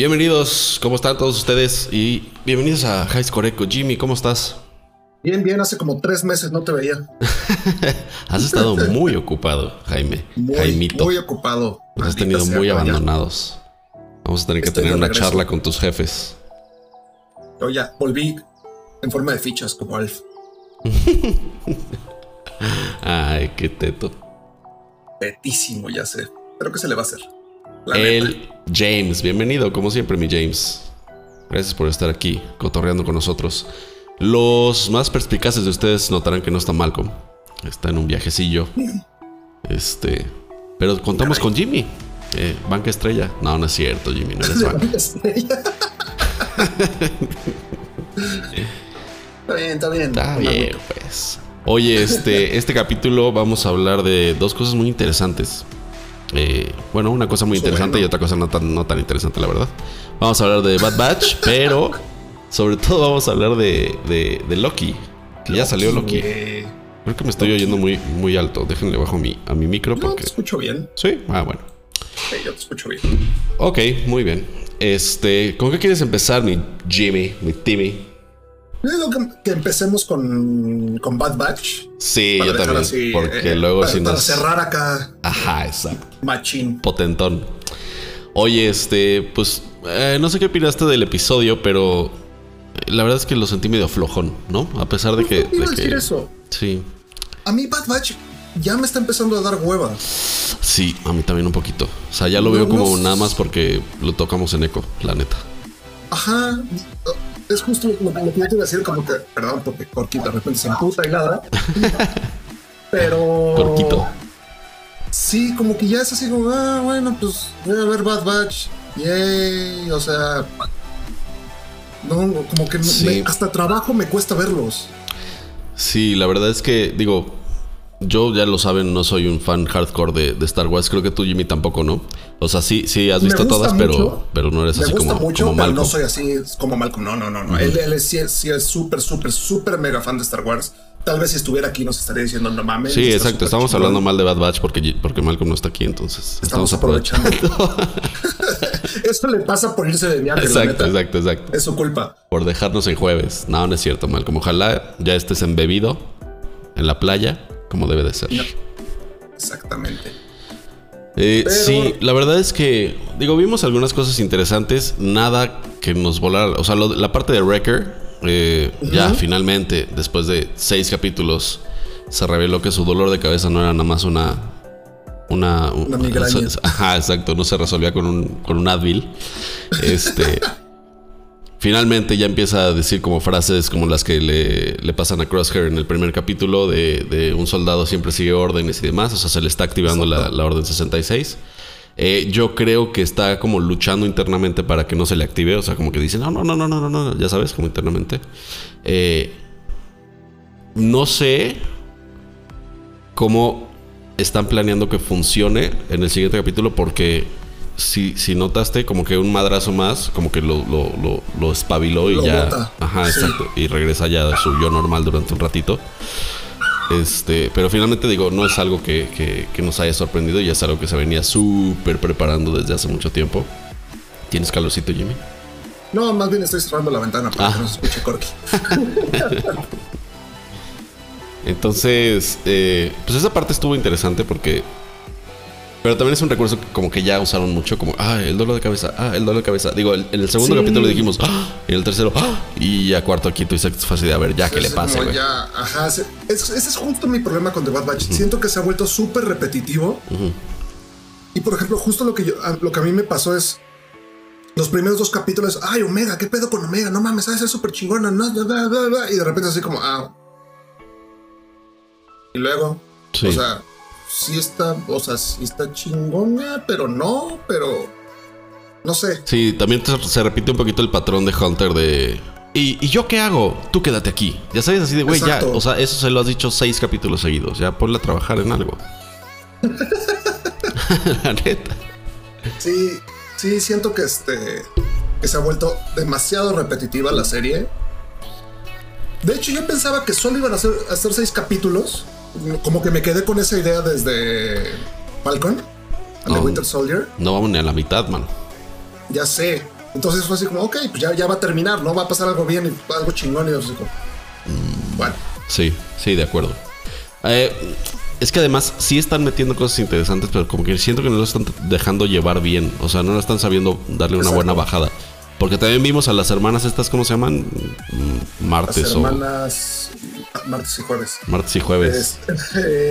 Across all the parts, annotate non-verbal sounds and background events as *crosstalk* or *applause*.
Bienvenidos, ¿cómo están todos ustedes? Y bienvenidos a High Score Jimmy, ¿cómo estás? Bien, bien, hace como tres meses no te veía. *laughs* has estado muy ocupado, Jaime. Muy, Jaimito. Muy ocupado. Nos has tenido muy abandonados. Vamos a tener que tener una charla con tus jefes. Yo ya volví en forma de fichas como Alf. *laughs* Ay, qué teto. Tetísimo, ya sé. Pero ¿qué se le va a hacer? El James, bienvenido, como siempre, mi James. Gracias por estar aquí, cotorreando con nosotros. Los más perspicaces de ustedes notarán que no está Malcolm. Está en un viajecillo. Este. Pero contamos con Jimmy. Eh, banca estrella. No, no es cierto, Jimmy, no eres *laughs* banca. estrella. está bien, está bien. Está bien, pues. Oye, este, este capítulo vamos a hablar de dos cosas muy interesantes. Eh, bueno, una cosa muy interesante y otra cosa no tan, no tan interesante, la verdad. Vamos a hablar de Bad Batch, *laughs* pero sobre todo vamos a hablar de, de, Loki. Que ya salió Loki. Creo que me estoy oyendo muy, muy alto. Déjenle bajo mi, a mi micro. No, te escucho bien. Sí, ah, bueno. Sí, yo te escucho bien. Ok, muy bien. Este, ¿con qué quieres empezar, mi Jimmy, mi Timmy? Yo digo que, empecemos con, con, Bad Batch. Sí, yo también. porque eh, luego si nos. cerrar acá. Ajá, exacto. Machín. Potentón. Oye, este, pues. Eh, no sé qué opinaste del episodio, pero. La verdad es que lo sentí medio flojón, ¿no? A pesar de que. De decir eso. Sí. A mí Bad Batch ya me está empezando a dar hueva. Sí, a mí también un poquito. O sea, ya lo veo como nada más porque lo tocamos en eco, la neta. Ajá es justo lo, que yo te iba a decir, como que, perdón, porque Corquito de repente se emputa y ladra. *laughs* Pero. Corquito. Sí, como que ya es así como, ah, bueno, pues voy a ver Bad Batch. Yay, o sea. No, como que hasta trabajo me cuesta verlos. Sí, la verdad es que, digo, yo ya lo saben, no soy un fan hardcore de, Star Wars. Creo que tú, Jimmy, tampoco, ¿no? O sea, sí, sí has visto todas, pero, pero no eres así como, mucho, como Malcolm. no soy así como Malcolm. No, no, no, no. Él, es, sí, es súper, súper, súper mega fan de Star Wars. Tal vez si estuviera aquí nos estaría diciendo no mames. Sí, exacto. Estamos hablando mal de Bad Batch porque, porque Malcolm no está aquí, entonces estamos, aprovechando. *laughs* Eso le pasa por irse de viaje. Exacto, exacto, exacto. Es su culpa. Por dejarnos en jueves. No, no es cierto, Malcolm. Ojalá ya estés embebido en la playa como debe de ser. Exactamente. Eh, sí, la verdad es que, digo, vimos algunas cosas interesantes, nada que nos volara. O sea, la parte de Wrecker, eh, ya finalmente, después de seis capítulos, se reveló que su dolor de cabeza no era nada más una. Una, una migraña. *laughs* Ajá, exacto, no se resolvía con un, con un Advil. Este. *laughs* Finalmente ya empieza a decir como frases como las que le, pasan a Crosshair en el primer capítulo de, un soldado siempre sigue órdenes y demás. O sea, se le está activando la, orden 66. Eh, yo creo que está como luchando internamente para que no se le active. O sea, como que dice, no, no, no, no, no, no, ya sabes, como internamente. Eh, no sé cómo están planeando que funcione en el siguiente capítulo porque si, si notaste como que un madrazo más, como que lo, lo, lo, espabiló y ya. Ajá, exacto. Y regresa ya a su yo normal durante un ratito. Este, pero finalmente digo, no es algo que, nos haya sorprendido, ya es algo que se venía súper preparando desde hace mucho tiempo. ¿Tienes calorcito, Jimmy? No, más bien estoy cerrando la ventana para que ah. no se escuche corky. *laughs* Entonces, eh, pues esa parte estuvo interesante porque pero también es un recurso que como que ya usaron mucho, como, ah, el dolor de cabeza, ah, el dolor de cabeza. Digo, en el segundo capítulo dijimos, ah, en el tercero, ah, y ya cuarto, quinto y sexto así de, a ver, ya, que le pase, güey? ya, ajá, ese es justo mi problema con The Bad Batch. Siento que se ha vuelto súper repetitivo. Y por ejemplo, justo lo que, yo, lo que a mí me pasó es, los primeros dos capítulos, ay, Omega, ¿qué pedo con Omega? No mames, es súper chingona, no, bla, bla, bla, y de repente así como, ah. Y luego, o sea sí está, o sea, sí está chingona, pero no, pero no sé. Sí, también se repite un poquito el patrón de Hunter de... ¿Y, yo qué hago? Tú quédate aquí. Ya sabes, así de, güey, ya, o sea, eso se lo has dicho seis capítulos seguidos. Ya ponle a trabajar en algo. *laughs* La neta. Sí, sí, siento que este. que se ha vuelto demasiado repetitiva la serie. De hecho, yo pensaba que solo iban a hacer, a hacer seis capítulos como que me quedé con esa idea desde Falcon, The Winter Soldier. No vamos ni a la mitad, man. Ya sé, Entonces fue así como, ok, pues ya, ya va a terminar, ¿no? Va a pasar algo bien, y algo chingón y así como, bueno. Sí, sí, de acuerdo. Eh, es que además sí están metiendo cosas interesantes, pero como que siento que no lo están dejando llevar bien. O sea, no lo están sabiendo darle una buena bajada. Porque también vimos a las hermanas estas, ¿cómo se llaman? Mm, martes las hermanas, Martes y jueves. Martes y jueves.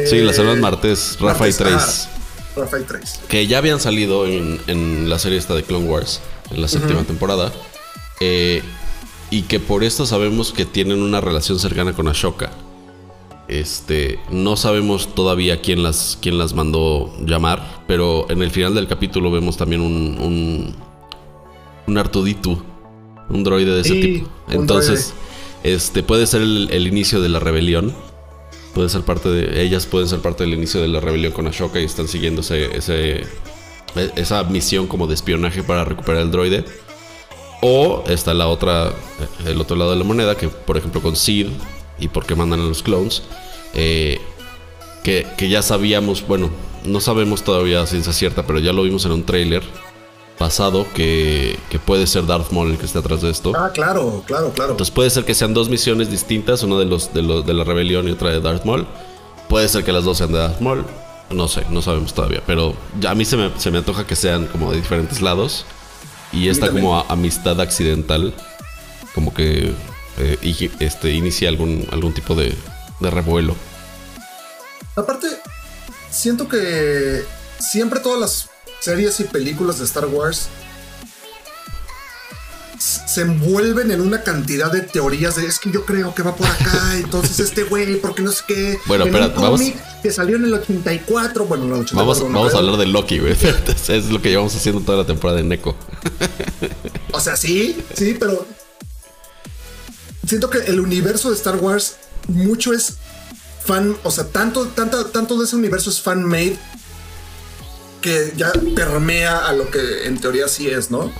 sí, las hermanas martes, Rafa y Trace. Rafa y Trace. Que ya habían salido en, la serie esta de Clone Wars, en la séptima temporada. Eh, y que por esto sabemos que tienen una relación cercana con Ashoka. Este, no sabemos todavía quién las, quién las mandó llamar, pero en el final del capítulo vemos también un, un, un Artuditu, un droide de ese tipo. Entonces, este puede ser el, inicio de la rebelión. Puede ser parte de. Ellas pueden ser parte del inicio de la rebelión con Ashoka y están siguiendo ese, ese, esa misión como de espionaje para recuperar el droide. O está la otra, el otro lado de la moneda, que por ejemplo con Sid y por qué mandan a los clones. Eh, que, ya sabíamos, bueno, no sabemos todavía ciencia cierta, pero ya lo vimos en un trailer pasado que, puede ser Darth Maul el que esté atrás de esto. Ah, claro, claro, claro. Entonces puede ser que sean dos misiones distintas, una de los de, los, de la rebelión y otra de Darth Maul. Puede ser que las dos sean de Darth Maul. No sé, no sabemos todavía. Pero a mí se me, se me antoja que sean como de diferentes lados. Y esta como amistad accidental, como que eh, este, inicia algún, algún tipo de, de revuelo. Aparte, siento que siempre todas las series y películas de Star Wars se envuelven en una cantidad de teorías de es que yo creo que va por acá, *laughs* entonces este güey, porque no sé qué. Bueno, pero vamos. Que salió en el 84, bueno, en el 84. Vamos, vamos a hablar de Loki, güey. *laughs* es lo que llevamos haciendo toda la temporada de Neko. *laughs* o sea, sí, sí, pero siento que el universo de Star Wars mucho es fan, o sea, tanto, tanto, tanto de ese universo es fan made que ya permea a lo que en teoría sí es, ¿no?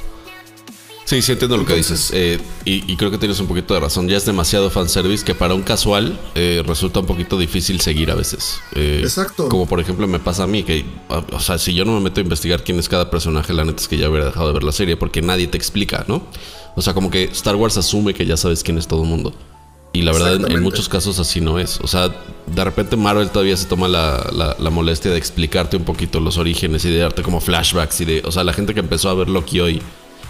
Sí, sí entiendo lo que dices. Eh, y, creo que tienes un poquito de razón. Ya es demasiado fanservice que para un casual eh, resulta un poquito difícil seguir a veces. Eh, Exacto. Como por ejemplo me pasa a mí, que, o sea, si yo no me meto a investigar quién es cada personaje, la neta es que ya hubiera dejado de ver la serie porque nadie te explica, ¿no? O sea, como que Star Wars asume que ya sabes quién es todo el mundo. Y la verdad, en, muchos casos así no es. O sea, de repente Marvel todavía se toma la, molestia de explicarte un poquito los orígenes y de darte como flashbacks y de. O sea, la gente que empezó a ver Loki hoy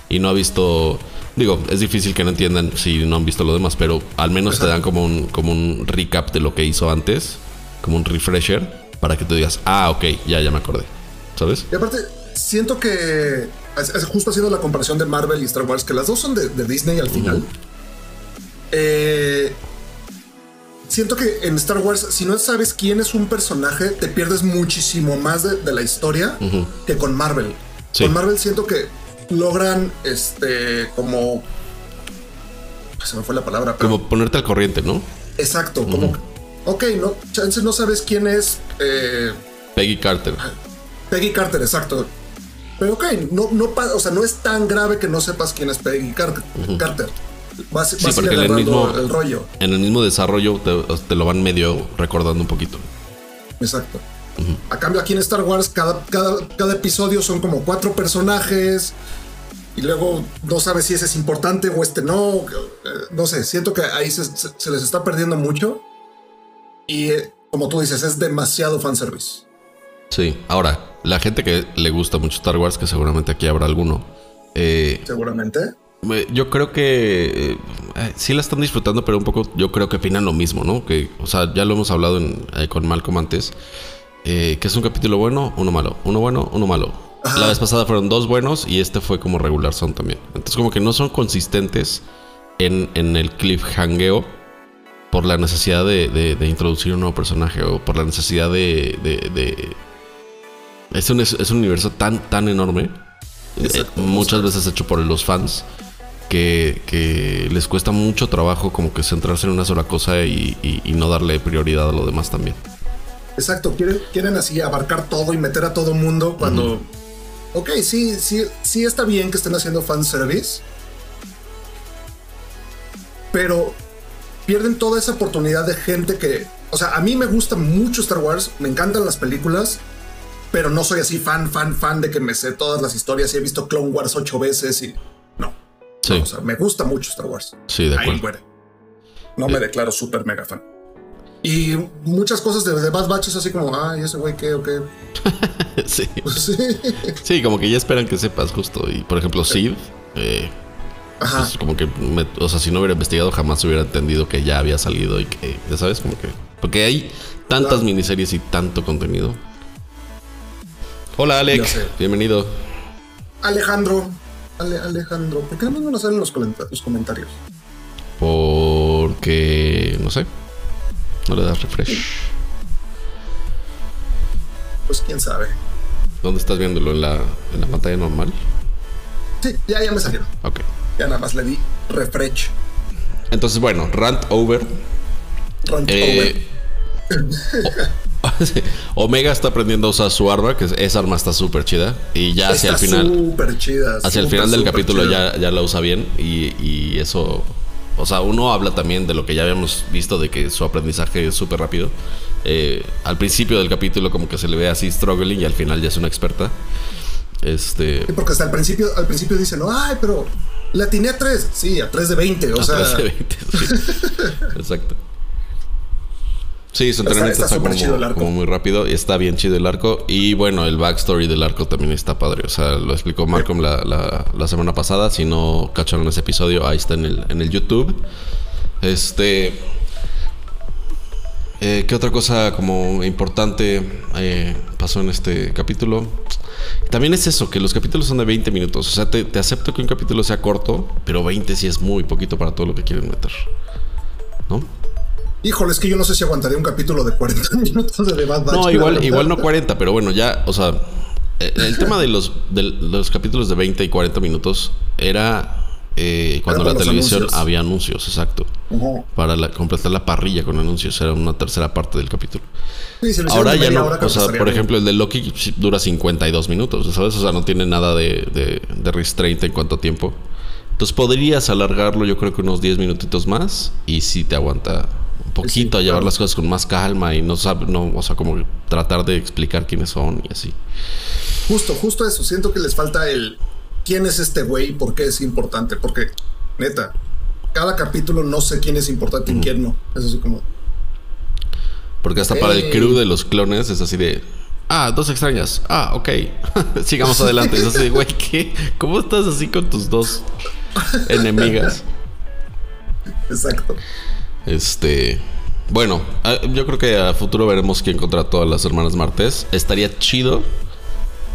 y no ha visto. Digo, es difícil que no entiendan si no han visto lo demás, pero al menos te dan como un, como un recap de lo que hizo antes, como un refresher, para que tú digas, ah, ok, ya, ya me acordé. ¿Sabes? Y aparte, siento que es, justo haciendo la comparación de Marvel y Star Wars, que las dos son de, Disney al final. Eh, siento que en Star Wars, si no sabes quién es un personaje, te pierdes muchísimo más de, la historia que con Marvel. Con Marvel siento que logran, este, como... Se me fue la palabra. Como ponerte al corriente, ¿no? Exacto, como... Ok, no, chances no sabes quién es... Eh, Peggy Carter. Peggy Carter, exacto. Pero ok, no, no, o sea, no es tan grave que no sepas quién es Peggy Carter. Vas, sí, porque en el mismo el rollo. En el mismo desarrollo te, lo van medio recordando un poquito. Exacto. A cambio, aquí en Star Wars, cada, cada, episodio son como cuatro personajes. Y luego no sabes si ese es importante o este no. No sé, siento que ahí se, les está perdiendo mucho. Y eh, como tú dices, es demasiado fanservice. Sí, ahora, la gente que le gusta mucho Star Wars, que seguramente aquí habrá alguno. Eh, seguramente. Yo creo que eh, sí la están disfrutando, pero un poco yo creo que opinan lo mismo, ¿no? Que, o sea, ya lo hemos hablado eh, con Malcolm antes, que es un capítulo bueno, uno malo, uno bueno, uno malo. La vez pasada fueron dos buenos y este fue como regular son también. Entonces como que no son consistentes en, en el cliffhangeo por la necesidad de, introducir un nuevo personaje o por la necesidad de es un, es un universo tan, tan enorme, eh, muchas veces hecho por los fans, que, les cuesta mucho trabajo como que centrarse en una sola cosa y, no darle prioridad a lo demás también. Exacto, quieren, quieren así abarcar todo y meter a todo mundo cuando... Ok, sí, sí, sí está bien que estén haciendo fanservice, pero pierden toda esa oportunidad de gente que... O sea, a mí me gusta mucho Star Wars, me encantan las películas, pero no soy así fan, fan, fan de que me sé todas las historias y he visto Clone Wars ocho veces y. Sí. No, o sea, me gusta mucho Star Wars. Sí, de Ahí acuerdo. muere. No me declaro súper mega fan. Y muchas cosas de, de Bad Batch es así como, ay, ese güey, ¿qué o qué? *laughs* sí. Sí. Sí, como que ya esperan que sepas justo. Y por ejemplo, Sid, eh, Ajá. pues, como que, me- o sea, si no hubiera investigado, jamás hubiera entendido que ya había salido y que, ya sabes, como que. Porque hay tantas miniseries y tanto contenido. Hola, sé. Bienvenido. Alejandro. Ale- Alejandro. ¿Por qué no lo salen los, los comentarios? Porque. No sé. No le das refresh. Pues quién sabe. ¿Dónde estás viéndolo? ¿En la, en la pantalla normal? Sí, ya, ya me salieron. Ok. Ya nada más le di refresh. Entonces, bueno, Rant Over. Rant Eh, o- *laughs* Omega está aprendiendo a usar su arma, que es- esa arma está súper chida. Y ya hacia el final. Súper chida. Hacia el final del capítulo ya, ya la usa bien y, y eso, o sea, uno habla también de lo que ya habíamos visto de que su aprendizaje es súper rápido. Eh, al principio del capítulo como que se le ve así struggling y al final ya es una experta. Este... Sí, porque hasta el principio, al principio dicen, no, ay, pero le atiné a 3. Sí, a 3 de 20. O a sea, 13, 20, sí. *laughs* Exacto. Sí, su Está- entrenamiento está está, el como, arco. como muy rápido y está bien chido el arco. Y bueno, el backstory del arco también está padre. O sea, lo explicó Malcolm la, la- la semana pasada. Si no cacharon ese episodio, ahí está en el, en el YouTube. Este. eh, ¿Qué otra cosa como importante eh, pasó en este capítulo? También es eso, que los capítulos son de 20 minutos. O sea, te, te acepto que un capítulo sea corto, pero 20 sí es muy poquito para todo lo que quieren meter. ¿No? Híjole, es que yo no sé si aguantaría un capítulo de 40 *laughs* minutos de The Bad Batch. No, igual, igual no 40, pero bueno, ya, o sea, eh, el tema de los, de los capítulos de 20 y 40 minutos era eh, cuando Era la televisión anuncios. había anuncios, exacto. Ujú. Para la- completar la parrilla con anuncios, era una tercera parte del capítulo. Sí, si hicieran Ahora ya no, o sea, por bien. ejemplo, el de Loki dura 52 minutos, ¿sabes? O sea, no tiene nada de, de, de restraint en cuanto a tiempo. Entonces podrías alargarlo, yo creo que unos 10 minutitos más y sí te aguanta poquito a llevar claro. las cosas con más calma y no sabe, no, o sea, como tratar de explicar quiénes son y así. Justo, justo eso. Siento que les falta el quién es este güey y por qué es importante. Porque, neta, cada capítulo no sé quién es importante y quién no. Es así como, Porque hasta para el crew de los clones es así de. Ah, dos extrañas. Ah, ok. *laughs* Sigamos adelante. Es así de, güey, ¿qué? ¿Cómo estás así con tus dos enemigas? *laughs* exacto. Este. Bueno, ah, yo creo que a futuro veremos quién contra todas las hermanas Martés. Estaría chido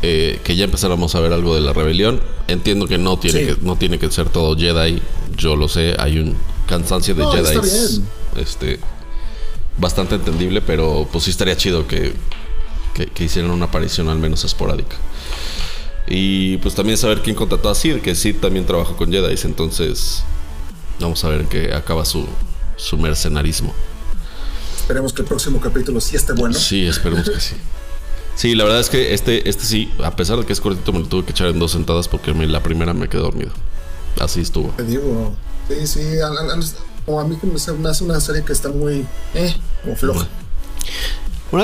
eh, que ya empezáramos a ver algo de la rebelión. Entiendo que no tiene, Sí. que, no tiene que ser todo Jedi. Yo lo sé, hay un cansancio de No, Jedi. Este. Bastante entendible, pero pues sí estaría chido que, que, que hicieran una aparición al menos esporádica. Y pues también saber quién contrató a Sid, que Sid también trabajó con Jedi. Entonces, vamos a ver en qué acaba su, su mercenarismo. Esperemos que el próximo capítulo sí esté bueno. Sí, esperemos que sí. Sí, la verdad es que este, este sí, a pesar de que es cortito, me lo tuve que echar en dos sentadas porque me- la primera me quedé dormido. Así estuvo. Te digo, sí, sí. a- a- a- Como a mí que me hace una serie que está muy, eh, como floja.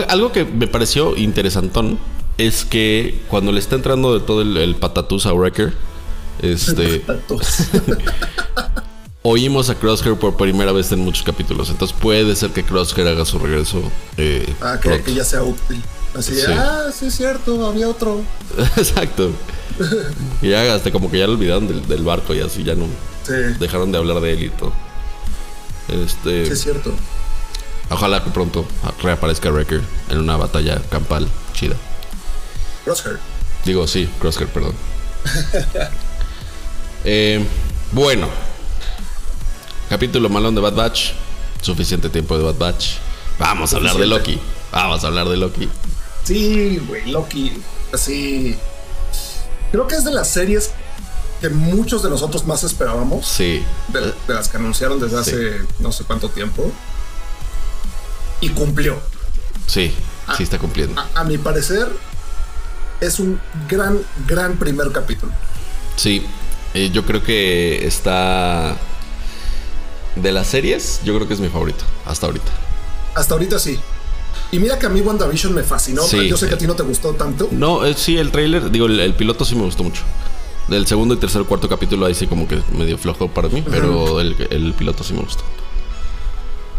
Algo que me pareció interesantón es que cuando le está entrando de todo el, el patatús a Wrecker, este, *laughs* *laughs* oímos a Crosshair por primera vez en muchos capítulos. Entonces puede ser que Crosshair haga su regreso. eh, Ah, que, que ya sea útil. Así, de, Sí. ah, sí es cierto, había otro. *laughs* Exacto. Y ya hasta como que ya lo olvidaron del, del barco y así ya no Sí, dejaron de hablar de él y todo. Este, sí es cierto. ojalá que pronto reaparezca Wrecker en una batalla campal chida. Crosshair. Digo, sí, Crosshair, perdón. *laughs* Eh, bueno. Capítulo malón de Bad Batch. Suficiente tiempo de Bad Batch. Vamos a hablar de. Loki. Vamos a hablar de Loki. Sí, güey, Loki. Así. Creo que es de las series que muchos de nosotros más esperábamos. Sí. De, de las que anunciaron desde Sí. hace no sé cuánto tiempo. Y cumplió. Sí, sí está cumpliendo. A, a mi parecer, es un gran, gran primer capítulo. Sí, eh, yo creo que está... De las series, yo creo que es mi favorito. Hasta ahorita. Hasta ahorita sí. Y mira que a mí WandaVision me fascinó. Sí. pero yo sé que a ti no te gustó tanto. No, eh, sí, el trailer, digo, el, el piloto sí me gustó mucho. Del segundo y tercer cuarto capítulo ahí sí como que medio flojo para mí, pero el, el piloto sí me gustó.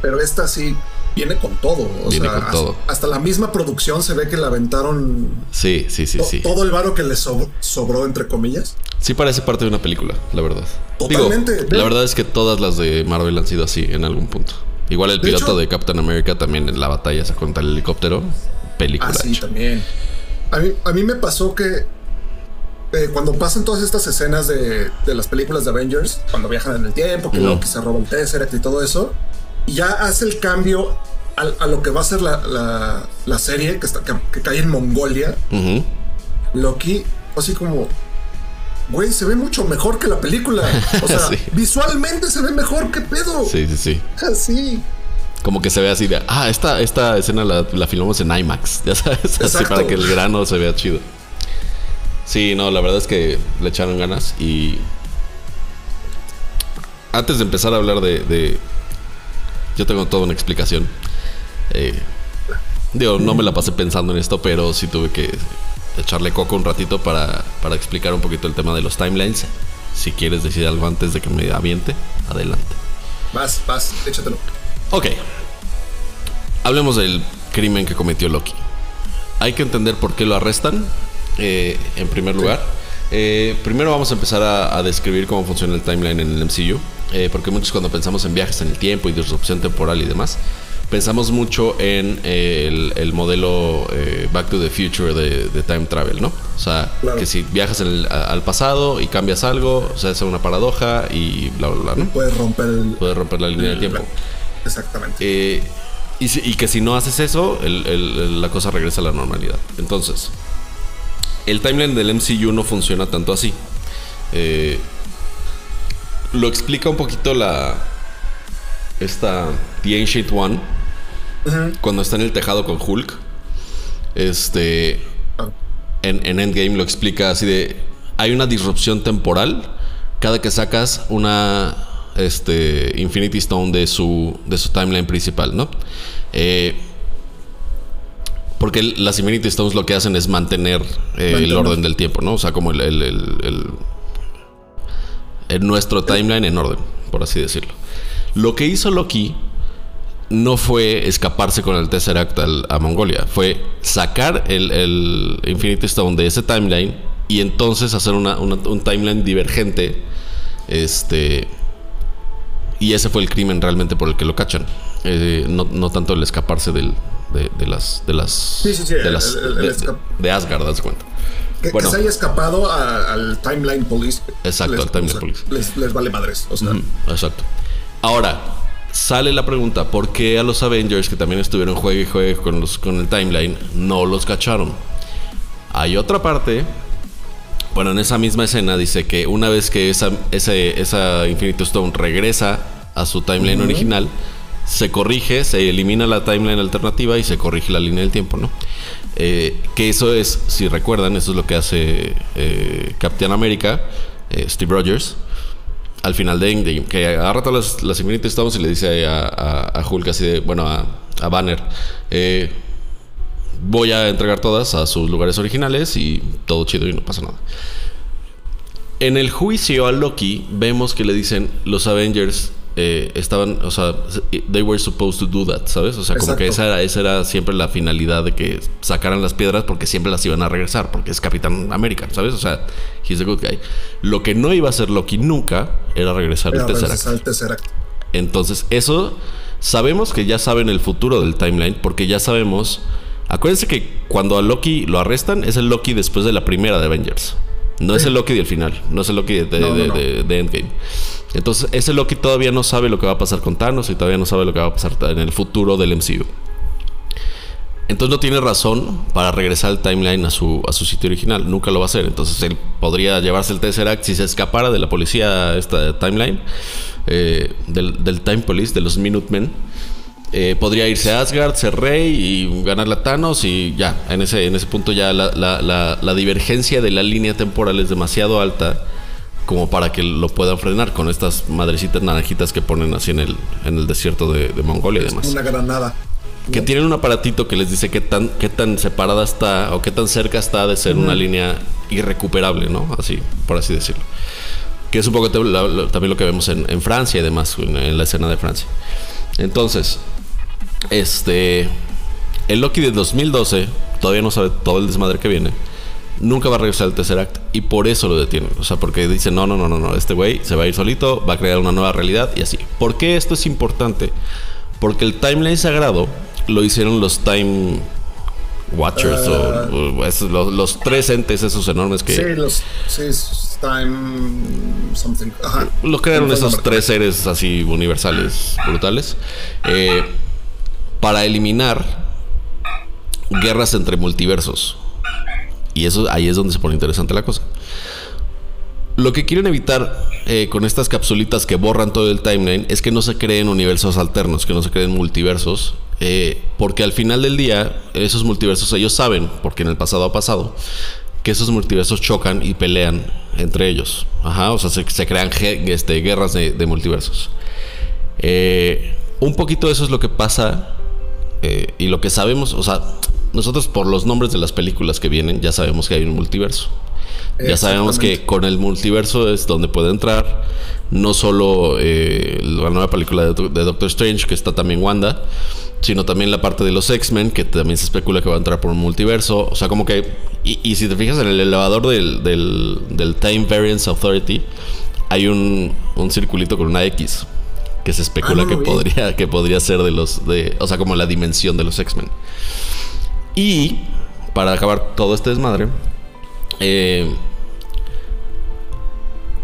Pero esta sí viene con todo. O Viene sea, con hasta, todo. hasta la misma producción se ve que le aventaron Sí, sí, sí, to- sí. todo el varo que le sob- sobró, entre comillas. Sí parece parte de una película, la verdad. Totalmente. Digo, la verdad es que todas las de Marvel han sido así en algún punto. Igual el De piloto hecho- de Captain America también en la batalla se contra el helicóptero. Película. Ah, sí, también. A mí, a mí me pasó que eh, cuando pasan todas estas escenas de, de las películas de Avengers, cuando viajan en el tiempo, que Ujú. Loki se roba el Tesseract y todo eso, ya hace el cambio a, lo que va a ser la, la- la serie que, está, que, que cae en Mongolia, Ujú. Loki, así como, güey, se ve mucho mejor que la película. O sea, *laughs* Sí. visualmente se ve mejor, ¿qué pedo? Sí, sí, sí. *laughs* Así. Como que se ve así de, ah, esta, esta escena la, la filmamos en IMAX, *laughs* ya sabes, así para que el grano se vea chido. Sí, no, la verdad es que le echaron ganas y... Antes de empezar a hablar de... de- yo tengo toda una explicación. Eh, digo, no me la pasé pensando en esto, pero sí tuve que echarle coco un ratito para, para explicar un poquito el tema de los timelines. Si quieres decir algo antes de que me aviente, adelante. Vas, vas, échatelo. Ok. Hablemos del crimen que cometió Loki. Hay que entender por qué lo arrestan. eh, en primer lugar, Eh, primero vamos a empezar a, a describir cómo funciona el timeline en el MCU. Eh, porque muchos cuando pensamos en viajes en el tiempo y disrupción temporal y demás, pensamos mucho en eh, el, el modelo eh, Back to the Future de, de time travel, ¿no? O sea, Claro. que si viajas en el- a- al pasado y cambias algo, o sea, es una paradoja y bla, bla, bla, ¿no? Puedes romper el. Puedes romper la línea de tiempo. Exactamente. Eh, y, si- y que si no haces eso, la cosa regresa a la normalidad. Entonces, el timeline del MCU no funciona tanto así. Lo explica un poquito la. Esta. The Ancient One. Cuando está en el tejado con Hulk. Este. Ah, En, en Endgame lo explica así de. Hay una disrupción temporal cada que sacas una este, Infinity Stone de su, de su timeline principal, ¿no? Eh, porque las Infinity Stones lo que hacen es mantener, eh, el orden del tiempo, ¿no? O sea, como el, el- el- el- el nuestro timeline en orden, por así decirlo. Lo que hizo Loki no fue escaparse con el Tesseract al- a Mongolia, fue sacar el, el Infinity Stone de ese timeline y entonces hacer una- una- un timeline divergente. Este. Y ese fue el crimen realmente por el que lo cachan. Eh, no, no tanto el escaparse del, de, de las. De las. Sí, sí, sí, De, las- el- el de- de Asgard, de cuenta. Que, se haya escapado a- al Timeline Police. Exacto, al Timeline o sea, Police. Les, les vale madres. O sea, Exacto. Ahora, sale la pregunta: ¿por qué a los Avengers, que también estuvieron juegue y juegue con, los, con el timeline, no los cacharon? Hay otra parte. Bueno, en esa misma escena dice que una vez que esa, ese, esa Infinity Stone regresa a su timeline original, se corrige, se elimina la timeline alternativa y se corrige la línea del tiempo, ¿no? Eh, que eso es, si recuerdan, eso es lo que hace eh, Captain America, eh, Steve Rogers, al final de Endgame, que agarra todas las, las Stones y le dice a Hulk así de, bueno, a, a Banner, eh, voy a entregar todas a sus lugares originales y todo chido y no pasa nada. En el juicio a Loki vemos que le dicen los Avengers eh, estaban, o sea, they were supposed to do that, ¿sabes? O sea, como que esa era, esa era siempre la finalidad de que sacaran las piedras porque siempre las iban a regresar, porque es Capitán América, ¿sabes? O sea, he's a good guy. Lo que no iba a hacer Loki nunca era regresar era el Tesseract. Entonces, eso sabemos que ya saben el futuro del timeline, porque ya sabemos. Acuérdense que cuando a Loki lo arrestan, es el Loki después de la primera de Avengers. No es el Loki del final, no es el Loki de, de- No, no, de- no. de- de Endgame. Entonces, ese Loki todavía no sabe lo que va a pasar con Thanos y todavía no sabe lo que va a pasar en el futuro del MCU. Entonces no tiene razón para regresar el timeline a su, a su sitio original. Nunca lo va a hacer. Entonces él podría llevarse el Tesseract si se escapara de la policía, esta timeline, eh, del, del Time Police, de los Minutemen. eh, podría irse a Asgard, ser rey y ganarle a Thanos y ya. En ese, en ese punto ya la- la divergencia de la línea temporal es demasiado alta como para que lo puedan frenar con estas madrecitas naranjitas que ponen así en el, en el desierto de, de Mongolia y demás Una granada. que tienen un aparatito que les dice qué tan, qué tan separada está o qué tan cerca está de ser una línea irrecuperable, ¿no? Así, por así decirlo. Que es un poco también lo que vemos en, Francia y demás, en, la escena de Francia. Entonces, este. El Loki de 2012 todavía no sabe todo el desmadre que viene. Nunca va a regresar al tercer acto y por eso lo detienen. O sea, porque dicen, no, no, no, no, no, este güey se va a ir solito, va a crear una nueva realidad y así. ¿Por qué esto es importante? Porque el timeline sagrado lo hicieron los Time Watchers o, ah. los, tres entes esos enormes que... Sí, los... Sí, time... Something. Ajá. Lo crearon esos tres seres así universales, brutales. Eh, para eliminar guerras entre multiversos. Y eso ahí es donde se pone interesante la cosa. Lo que quieren evitar eh, con estas capsulitas que borran todo el timeline es que no se creen universos alternos, que no se creen multiversos, eh, porque al final del día esos multiversos ellos saben, porque en el pasado ha pasado, que esos multiversos chocan y pelean entre ellos. Ajá, o sea, se, crean este, guerras de, multiversos. Eh, un poquito eso es lo que pasa y lo que sabemos, o sea, nosotros por los nombres de las películas que vienen ya sabemos que hay un multiverso. Ya sabemos que con el multiverso es donde puede entrar no solo eh, la nueva película de, Doctor Strange, que está también Wanda, sino también la parte de los X-Men, que también se especula que va a entrar por un multiverso. O sea, como que... Y, si te fijas en el elevador del, del, Time Variance Authority, hay un, un circulito con una X que se especula ah, que podría que podría ser de los de o sea como la dimensión de los X-Men y para acabar todo este desmadre, eh,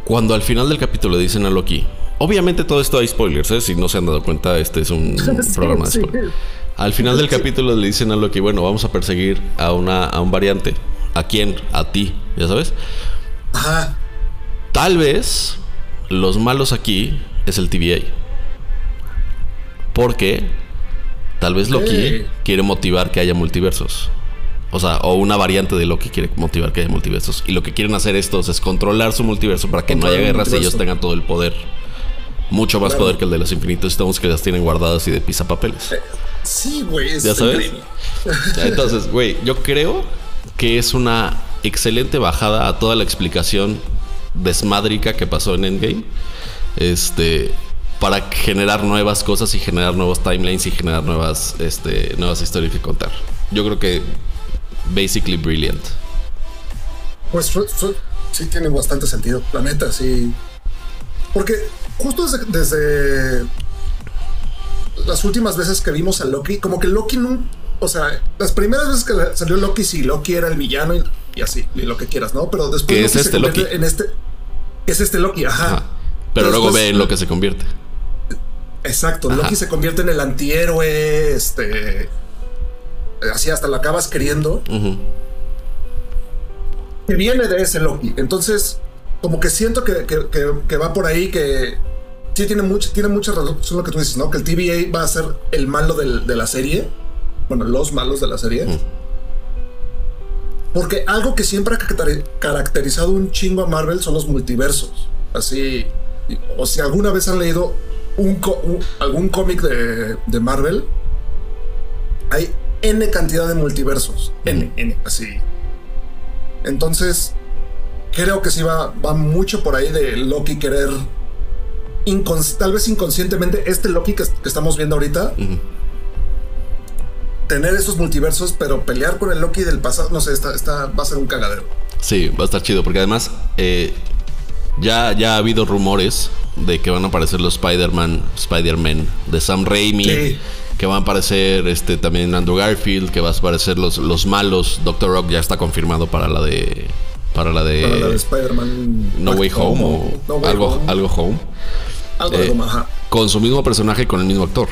cuando al final del capítulo dicen a Loki, obviamente todo esto hay spoilers, ¿eh? si no se han dado cuenta, este es un *laughs* programa de spoilers. Al final del capítulo le dicen a Loki, bueno, vamos a perseguir a, una, a un variante. ¿A quién? A ti, ¿ya sabes? Ajá. Tal vez los malos aquí es el TVA. Porque Tal vez Loki quiere motivar que haya multiversos. O sea, o una variante de Loki quiere motivar que haya multiversos. Y lo que quieren hacer estos es controlar su multiverso para que no haya guerras y ellos tengan todo el poder. Mucho más poder que el de los infinitos Stones que las tienen guardadas y de pisapapeles. Eh, sí, güey. ¿Ya sabes? Entonces, güey, yo creo que es una excelente bajada a toda la explicación desmadrica que pasó en Endgame. Este, para generar nuevas cosas y generar nuevos timelines y generar nuevas, este, nuevas historias que contar. Yo creo que basically brilliant. Pues sí tiene bastante sentido, la neta, sí. Porque justo desde, las últimas veces que vimos a Loki, como que Loki no, o sea, las primeras veces que salió Loki, sí, Loki era el villano y, así, y lo que quieras, ¿no? Pero después es este Loki? en este, es este Loki, ajá. Pero, luego ve en lo que se convierte. Exacto, Loki se convierte en el antihéroe, este... Así hasta lo acabas queriendo. Que viene de ese Loki. Entonces, como que siento que, va por ahí, que sí tiene, mucho, tiene mucha razón lo que tú dices, ¿no? Que el TVA va a ser el malo de la serie. Bueno, los malos de la serie. Porque algo que siempre ha caracterizado un chingo a Marvel son los multiversos. Así, o si alguna vez han leído un, algún cómic de, Marvel, hay N cantidad de multiversos. N, N, así. Entonces, creo que sí va, va mucho por ahí de Loki querer, tal vez inconscientemente, este Loki que, estamos viendo ahorita, tener esos multiversos, pero pelear con el Loki del pasado, no sé, está, va a ser un cagadero. Sí, va a estar chido, porque además eh, ya, ya ha habido rumores de que van a aparecer los Spider-Man, Spider-Man de Sam Raimi. Que van a aparecer este, también Andrew Garfield, que va a aparecer los, los malos. Doctor Rock ya está confirmado para la de. Para la de. Spider-Man. No Way Home, o, algo, algo Home. Algo eh, Con su mismo personaje y con el mismo actor.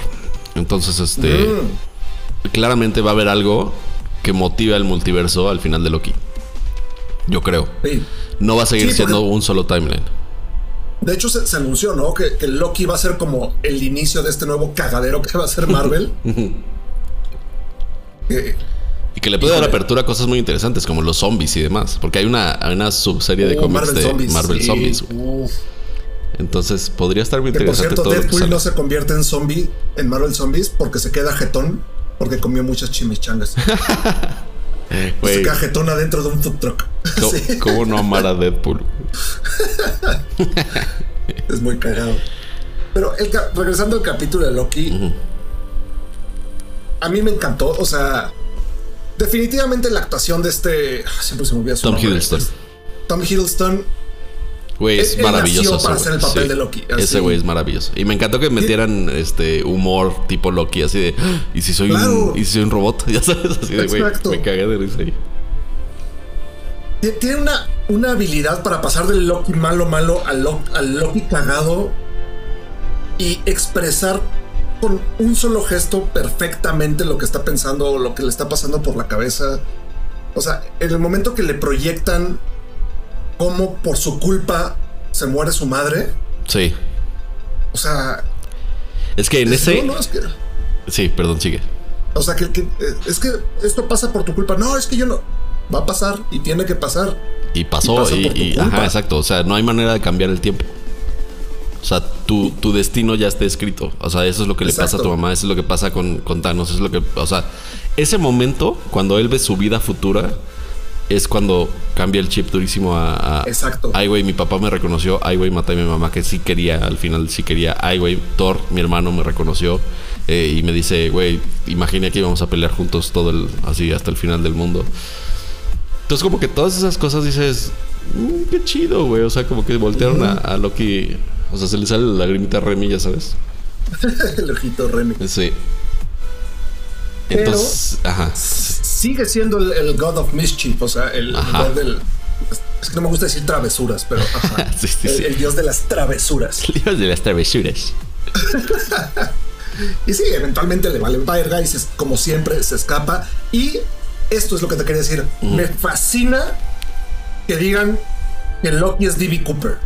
Entonces, este. Mm. Claramente va a haber algo que motive al multiverso al final de Loki. Yo creo. No va a seguir siendo un solo timeline. De hecho, se, anunció, ¿no? Que, Loki va a ser como el inicio de este nuevo cagadero que va a ser Marvel. *laughs* y que le puede dar apertura a cosas muy interesantes como los zombies y demás. Porque hay una, una subserie de uh, cómics de Marvel Zombies. Entonces podría estar muy interesante. por cierto, Deadpool no se convierte en zombie en Marvel Zombies porque se queda jetón porque comió muchas chimichangas. *laughs* Se cajetona dentro de un food truck. *laughs* ¿Cómo, no amar a Deadpool? *laughs* es muy cagado. Pero regresando al capítulo de Loki, a mí me encantó. O sea, definitivamente la actuación de este. Ah, siempre se me olvida su Tom Hiddleston. Tom Hiddleston. Güey, es maravilloso. para hacer el papel de Loki. Ese güey es maravilloso. Y me encantó que metieran este humor tipo Loki, así de. Ah, ¿Y si soy, un, ¿y si soy un robot? *laughs* Ya sabes, así de, güey. Me cagué de risa ahí. Tiene una, una habilidad para pasar del Loki malo, malo al Loki cagado y expresar con un solo gesto perfectamente lo que está pensando o lo que le está pasando por la cabeza. O sea, en el momento que le proyectan cómo por su culpa se muere su madre. Sí. O sea. Es que en ese. Sí, perdón, sigue. O sea, que, eh, es que esto pasa por tu culpa. No, es que yo no. Va a pasar y tiene que pasar. Y pasó, y, ajá, exacto. O sea, no hay manera de cambiar el tiempo. O sea, tu, tu, destino ya está escrito. O sea, eso es lo que le pasa a tu mamá, eso es lo que pasa con, con Thanos, es lo que. O sea, ese momento, cuando él ve su vida futura, es cuando cambia el chip durísimo a. Exacto. Ay, güey, mi papá me reconoció. Ay, güey, maté a mi mamá, que sí quería, al final sí quería. Ay, güey, Thor, mi hermano, me reconoció. Eh, y me dice, güey, imaginé que íbamos a pelear juntos todo el. Así hasta el final del mundo. Entonces, como que todas esas cosas dices. Mm, qué chido, güey. O sea, como que voltearon a, a Loki o sea, se le sale la lagrimita a Remy, ya sabes. *laughs* el ojito Remy. Sí. Entonces, ajá. Sigue siendo el, God of Mischief, o sea, el, God del. Es que no me gusta decir travesuras, pero ajá, *laughs* sí, sí, el, el, dios de las travesuras. El dios de las travesuras. *laughs* y sí, eventualmente le vale verga y como siempre se escapa. Y esto es lo que te quería decir. Me fascina que digan que Loki es D.B. Cooper.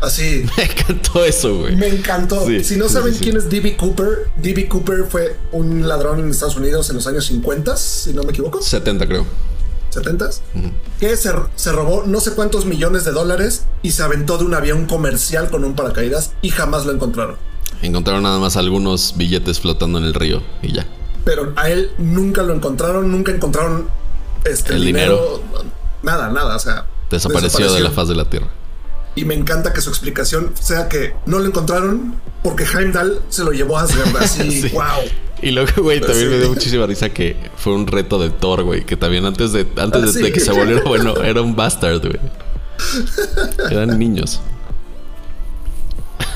Así. *laughs* Me encantó eso, güey. Me encantó. si no saben quién es D.B. Cooper, D.B. Cooper fue un ladrón en Estados Unidos en los años 50, si no me equivoco. 70, creo. 70 que se, se, robó no sé cuántos millones de dólares y se aventó de un avión comercial con un paracaídas y jamás lo encontraron. Encontraron nada más algunos billetes flotando en el río y ya. Pero a él nunca lo encontraron, nunca encontraron este, el dinero, Nada, nada, o sea. desapareció de la faz de la tierra. Y me encanta que su explicación sea que no lo encontraron porque Heimdall se lo llevó a Asgard. Así, *laughs* wow. Y luego, güey, también me dio muchísima risa que fue un reto de Thor, güey. Que también antes de, antes de, ah, que se volviera bueno, era un bastard, güey. *laughs* Eran niños.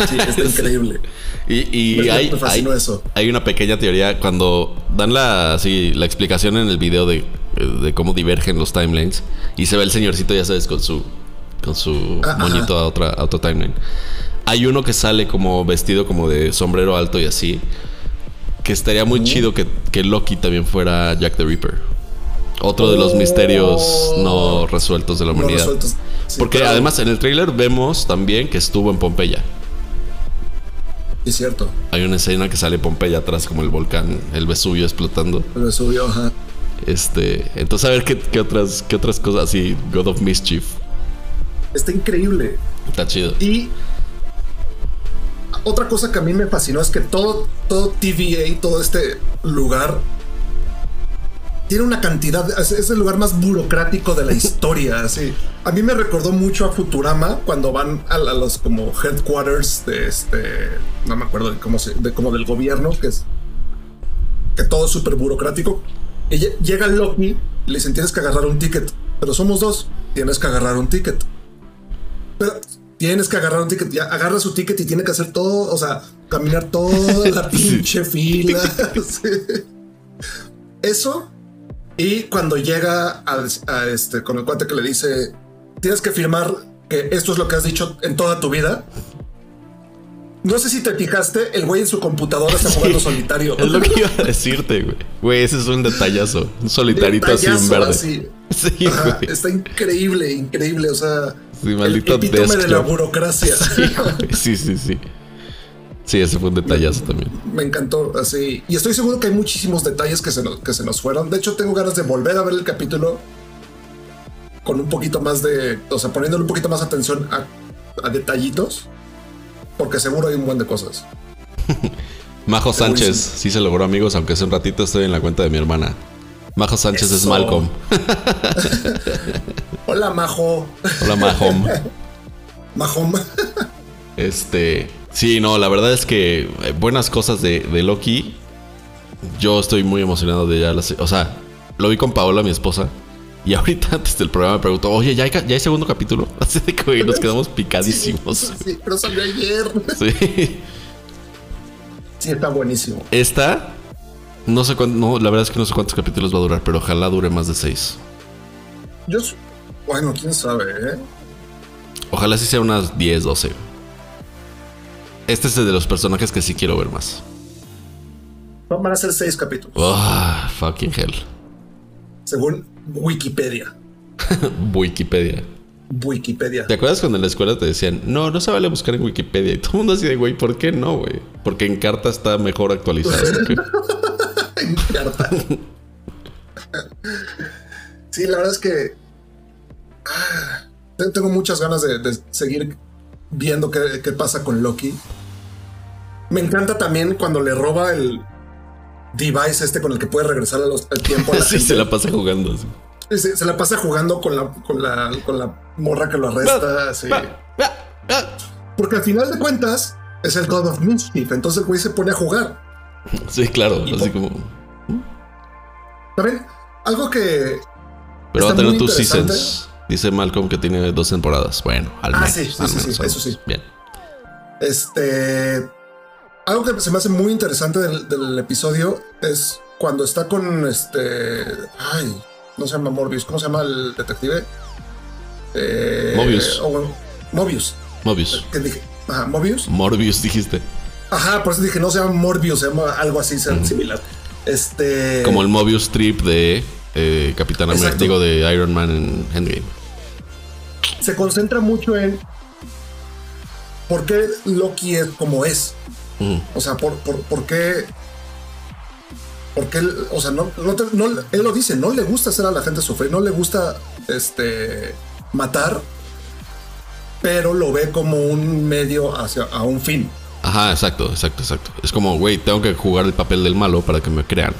Sí, está *laughs* increíble. Y, hay, hay, eso. hay, una pequeña teoría cuando dan la, así, la explicación en el video de, de cómo divergen los timelines y se ve el señorcito, ya sabes, con su con su moñito a otra, a timeline. Hay uno que sale como vestido como de sombrero alto y así. Que estaría muy chido que, que, Loki también fuera Jack the Ripper. Otro de los misterios no resueltos de la humanidad. Porque además en el trailer vemos también que estuvo en Pompeya. Es cierto. Hay una escena que sale Pompeya atrás como el volcán, el Vesubio explotando. El Vesubio, ajá. Este, entonces a ver qué, qué otras, qué otras cosas así, God of Mischief Está increíble. Está chido. Y otra cosa que a mí me fascinó es que todo, todo TVA, todo este lugar, tiene una cantidad, es, el lugar más burocrático de la *laughs* historia. así. A mí me recordó mucho a Futurama cuando van a, los como headquarters de este, no me acuerdo de cómo se, de como del gobierno, que es que todo es súper burocrático. Y llega Loki y le dicen tienes que agarrar un ticket, pero somos dos, tienes que agarrar un ticket. Pero tienes que agarrar un ticket, ya agarra su ticket y tiene que hacer todo, o sea, caminar toda la *laughs* pinche fila. *laughs* Eso. Y cuando llega a, este, con el cuate que le dice, tienes que firmar que esto es lo que has dicho en toda tu vida. No sé si te fijaste, el güey en su computadora está jugando solitario. Es lo que iba a decirte, güey. Güey, ese es un detallazo. Un solitarito así en verde. *laughs* Sí, está increíble, increíble. O sea, Sí, maldito el de la burocracia. Sí, sí, sí, sí. ese fue un detallazo también. Me encantó, así. Y estoy seguro que hay muchísimos detalles que se, nos, que se nos fueron. De hecho, tengo ganas de volver a ver el capítulo con un poquito más de. O sea, poniéndole un poquito más atención a, detallitos. Porque seguro hay un buen de cosas. *laughs* Majo Sánchez, sí se logró, amigos, aunque hace un ratito estoy en la cuenta de mi hermana. Majo Sánchez es. Malcolm. *laughs* Hola, Majo. Hola, Mahom. Mahom. Este. Sí, no, la verdad es que eh, buenas cosas de, de Loki. Yo estoy muy emocionado de ya O sea, lo vi con Paola, mi esposa. Y *laughs* ahorita antes del programa me preguntó, oye, ¿ya hay, ya hay segundo capítulo? *laughs* Así de que nos quedamos picadísimos. Sí, pero salió ayer. Sí. Sí, está buenísimo. Esta, no sé cuánto, no, la verdad es que no sé cuántos capítulos va a durar, pero ojalá dure más de seis. Yo, bueno, quién sabe, ¿eh? Ojalá sí sea unas 10, 12. Este es el de los personajes que sí quiero ver más. Van a ser seis capítulos, Oh, fucking hell. según Wikipedia. *laughs* Wikipedia. Wikipedia. ¿Te acuerdas cuando en la escuela te decían, no, no se vale buscar en Wikipedia? Y todo el mundo así de, güey, ¿por qué no, güey? Porque en carta está mejor actualizado. *laughs* *laughs* en carta. sí, la verdad es que ah, te- tengo muchas ganas de, de seguir viendo qué, qué pasa con Loki. Me encanta también cuando le roba el device este con el que puede regresar a los- al tiempo. A la *laughs* sí, gente. se la pasa jugando. así. Se, se la pasa jugando con la, con la, con la morra que lo arresta. sí. Porque al final de cuentas es el God of Mischief. Entonces el güey se pone a jugar. *laughs* Sí, claro. Y Así como... También algo que Pero va a tener tus seasons. Dice Malcolm que tiene dos temporadas. Bueno, al Ah, menos. sí, sí, al sí, menos, sí, al eso sí. Bien. Este. Algo que se me hace muy interesante del, del episodio es cuando está con este. Ay, no se llama Morbius. ¿Cómo se llama el detective? Eh, Mobius. o- Mobius. Mobius. ¿Qué dije? Ajá, Mobius. Morbius dijiste. Ajá, por eso dije, no se llama Morbius, se llama algo así similar. Este. Como el Mobius Trip de eh, Capitán América. Digo, de Iron Man en Endgame. se concentra mucho en por qué Loki es como es. O sea, por, por, por qué. Porque él, o sea, no, no- él lo dice, no le gusta hacer a la gente sufrir, no le gusta este matar, pero lo ve como un medio hacia a un fin. Ajá, exacto, exacto, exacto. Es como, güey, tengo que jugar el papel del malo para que me crean.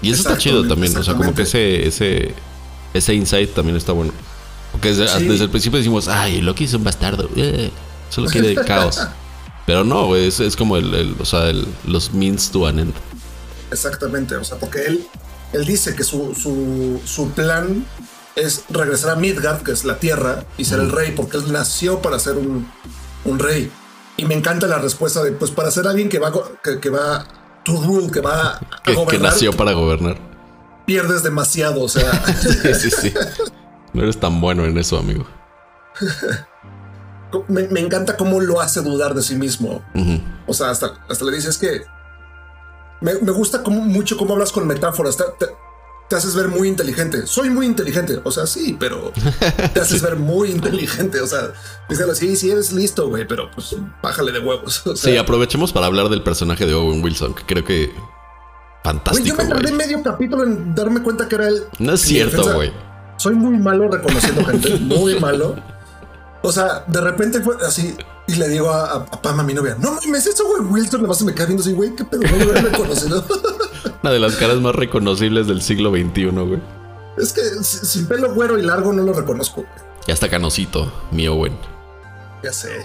Y eso está chido también. O sea, como que ese, ese, ese insight también está bueno. Porque desde, Sí. desde el principio decimos, ay, Loki es un bastardo. eh, solo quiere *laughs* caos. Pero no, güey, es, es como el, el- o sea, el- los means to an end. Exactamente, o sea, porque él, él dice que su, su, su plan es regresar a Midgard, que es la tierra, y ser el rey, porque él nació para ser un, un rey. Y me encanta la respuesta de, pues para ser alguien que va, que, que va to rule, que va a Que, nació para gobernar. pierdes demasiado, o sea, *laughs* Sí, sí, sí. No eres tan bueno en eso, amigo. me, me encanta cómo lo hace dudar de sí mismo. O sea, hasta, hasta le dices que me, me gusta cómo, mucho cómo hablas con metáforas. Te, te- te haces ver muy inteligente. Soy muy inteligente. O sea, sí, pero te haces ver muy inteligente. O sea, díselo así, sí eres listo, güey, pero pues bájale de huevos. O sea, Sí, aprovechemos para hablar del personaje de Owen Wilson, que creo que güey, yo fantástico, me tardé medio capítulo en darme cuenta que era él. No es cierto, güey. Soy muy malo reconociendo gente, muy malo. O sea, de repente fue así y le digo a, a, a Pam, a mi novia, no mames, eso güey Wilson, nada más se me queda viendo así, güey, qué pedo, no lo había reconocido. *laughs* Una de las caras más reconocibles del siglo XXI, güey. es que si- sin pelo güero y largo no lo reconozco. Y hasta canosito, mi Owen. Ya sé.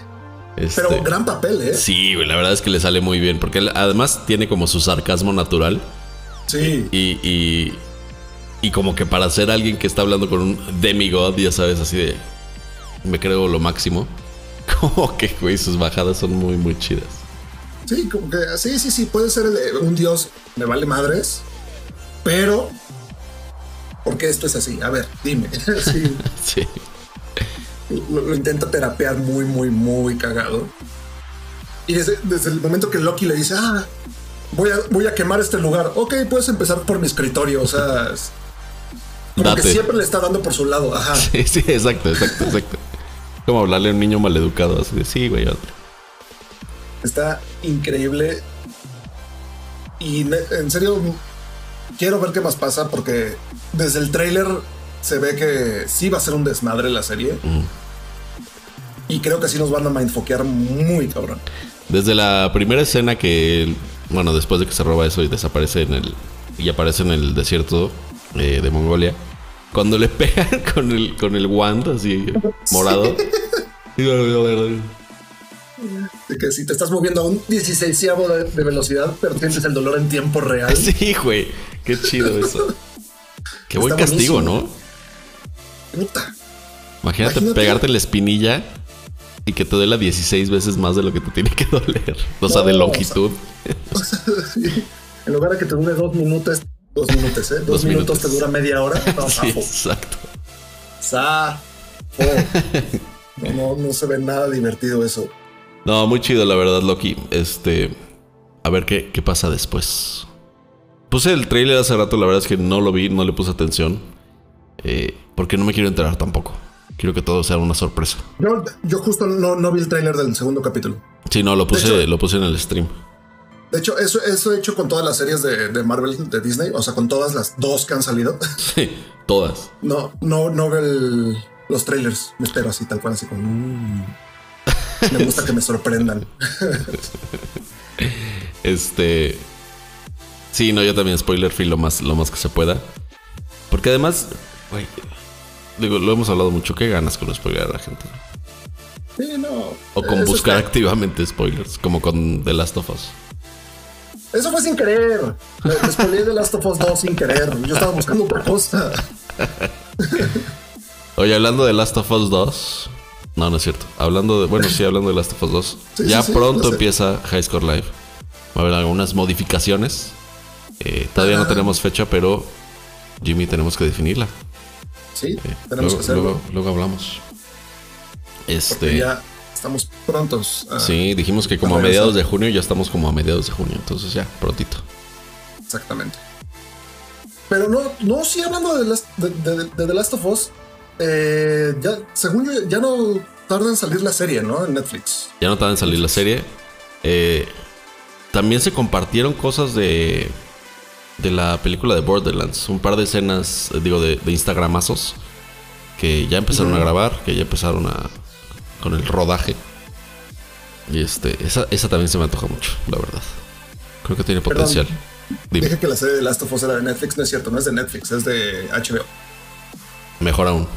Este, Pero gran papel, ¿eh? Sí, güey, la verdad es que le sale muy bien, porque él además tiene como su sarcasmo natural Sí. y, y, y como que para ser alguien que está hablando con un demigod, ya sabes, así de, me creo lo máximo. *laughs* Como que, güey, sus bajadas son muy, muy chidas. Sí, como que sí, sí, sí, puede ser el- un dios, me vale madres, pero ¿por qué esto es así? A ver, dime. *laughs* Sí, *laughs* Sí. lo, lo intenta terapear muy, muy, muy cagado. Y desde, desde el momento que Loki le dice, ah, voy a, voy a quemar este lugar, ok, puedes empezar por mi escritorio, o sea, como que siempre le está dando por su lado, ajá. Sí, sí, exacto, exacto, exacto. Como hablarle a un niño maleducado, así de, sí, güey, otro. Está increíble. Y en serio, quiero ver qué más pasa porque desde el tráiler se ve que sí va a ser un desmadre la serie. Y creo que sí nos van a mindfoquear muy cabrón. Desde la primera escena que, bueno, después de que se roba eso y desaparece en el. y aparece en el desierto, eh, de Mongolia. Cuando le pegan *laughs* con el, con el wand así morado. *laughs* De que si te estás moviendo a un 16 de, de velocidad, pero sientes el dolor en tiempo real. *laughs* Sí, güey. Qué chido eso. Qué buen castigo, ¿no? Puta. Imagínate, pegarte la espinilla y que te duela 16 veces más de lo que te tiene que doler. O sea, de longitud. En lugar de que te dure dos minutos, dos minutos, ¿eh? Dos, minutos. te dura media hora. *laughs* sí, exacto. Sa. *laughs* No, no, se ve nada divertido eso. No, muy chido, la verdad, Loki. Este. A ver qué, qué pasa después. Puse el trailer hace rato, la verdad es que no lo vi, no le puse atención. Eh, porque no me quiero enterar tampoco. Quiero que todo sea una sorpresa. Yo, justo no, vi el tráiler del segundo capítulo. Sí, no, lo puse, lo puse en el stream. De hecho, eso, eso he hecho con todas las series de, Marvel, de Disney, o sea, con todas las dos que han salido. *laughs* Sí, todas. No, no, no veo los trailers. Me espero así, tal cual, así como. Mm". me gusta que me sorprendan. *laughs* este. Sí, no, yo también spoiler free lo más, lo más que se pueda. Porque además, digo, lo hemos hablado mucho. ¿Qué ganas con spoiler a la gente? Sí, no. O con buscar activamente spoilers, como con The Last of Us. Eso fue sin querer. Me spoileé The Last of Us 2 sin querer. Yo estaba buscando otra cosa. Oye, hablando de Last of Us 2. No, no es cierto. Hablando de. Bueno, sí, hablando de Last of Us 2. ya pronto empieza High Score Live. Va a haber algunas modificaciones. Eh, todavía no tenemos fecha, pero Jimmy tenemos que definirla. Sí, eh, tenemos que hacerlo. Luego, hablamos. Este. ya estamos prontos. sí, dijimos que como a mediados de junio, ya estamos como a mediados de junio, entonces ya, prontito. Exactamente. Pero no, no, sí, hablando de, de, The Last of Us, eh, ya, según yo, ya no tarda en salir la serie, ¿no? En Netflix. Ya no tarda en salir la serie. Eh, también se compartieron cosas de de la película de Borderlands. Un par de escenas, eh, digo, de, Instagramazos que ya empezaron a grabar, que ya empezaron a con el rodaje. Y este, esa, esa también se me antoja mucho, la verdad. Creo que tiene potencial. Dije que la serie de Last of Us era de Netflix, no es cierto, no es de Netflix, es de HBO. Mejor aún.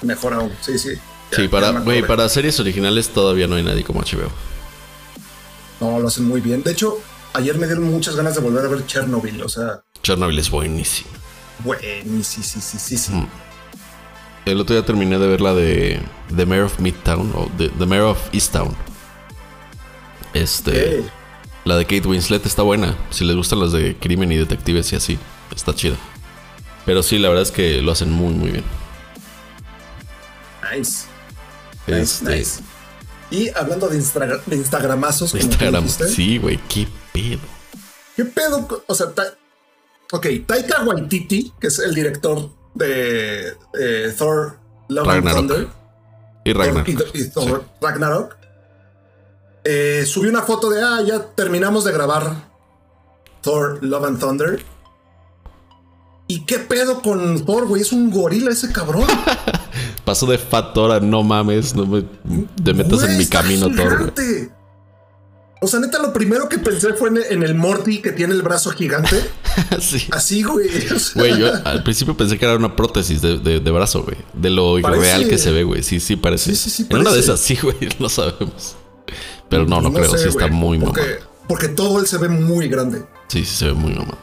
Mejor aún, sí, sí. sí, para, para series originales todavía no hay nadie como HBO. No, lo hacen muy bien. De hecho, ayer me dieron muchas ganas de volver a ver Chernobyl, o sea. Chernobyl es buenísimo. Buenísimo, sí, sí, sí, sí. Mm. El otro día terminé de ver la de The Mayor of Midtown o The, The Mayor of Easttown. Este. La de Kate Winslet está buena. Si les gustan las de crimen y detectives y así, está chida. Pero sí, la verdad es que lo hacen muy, muy bien. Nice. Nice, este, nice. Y hablando de, Instagramazos, Instagram, sí, güey, qué pedo. ¿Qué pedo? O sea, ok, Taika Waititi, que es el director de eh, Thor Love and Thunder. Y Ragnarok. y, Thor Ragnarok. Eh, subió una foto de, ah, ya terminamos de grabar Thor Love and Thunder. ¿Y qué pedo con Thor, güey? Es un gorila ese cabrón. *laughs* Pasó de Fat Thor a no mames, no me te metas en mi camino, Thor. O sea, neta, lo primero que pensé fue en, el Morty que tiene el brazo gigante. *laughs* sí. Así, güey. Güey, yo al principio pensé que era una prótesis de, brazo, güey. De lo real que se ve, güey. Sí, sí, parece. Sí, sí, sí. En una de esas, sí, güey, *laughs* no sabemos. Pero no, no, creo. sí, está muy porque, Porque todo él se ve muy grande. Sí, sí, se ve muy mamado.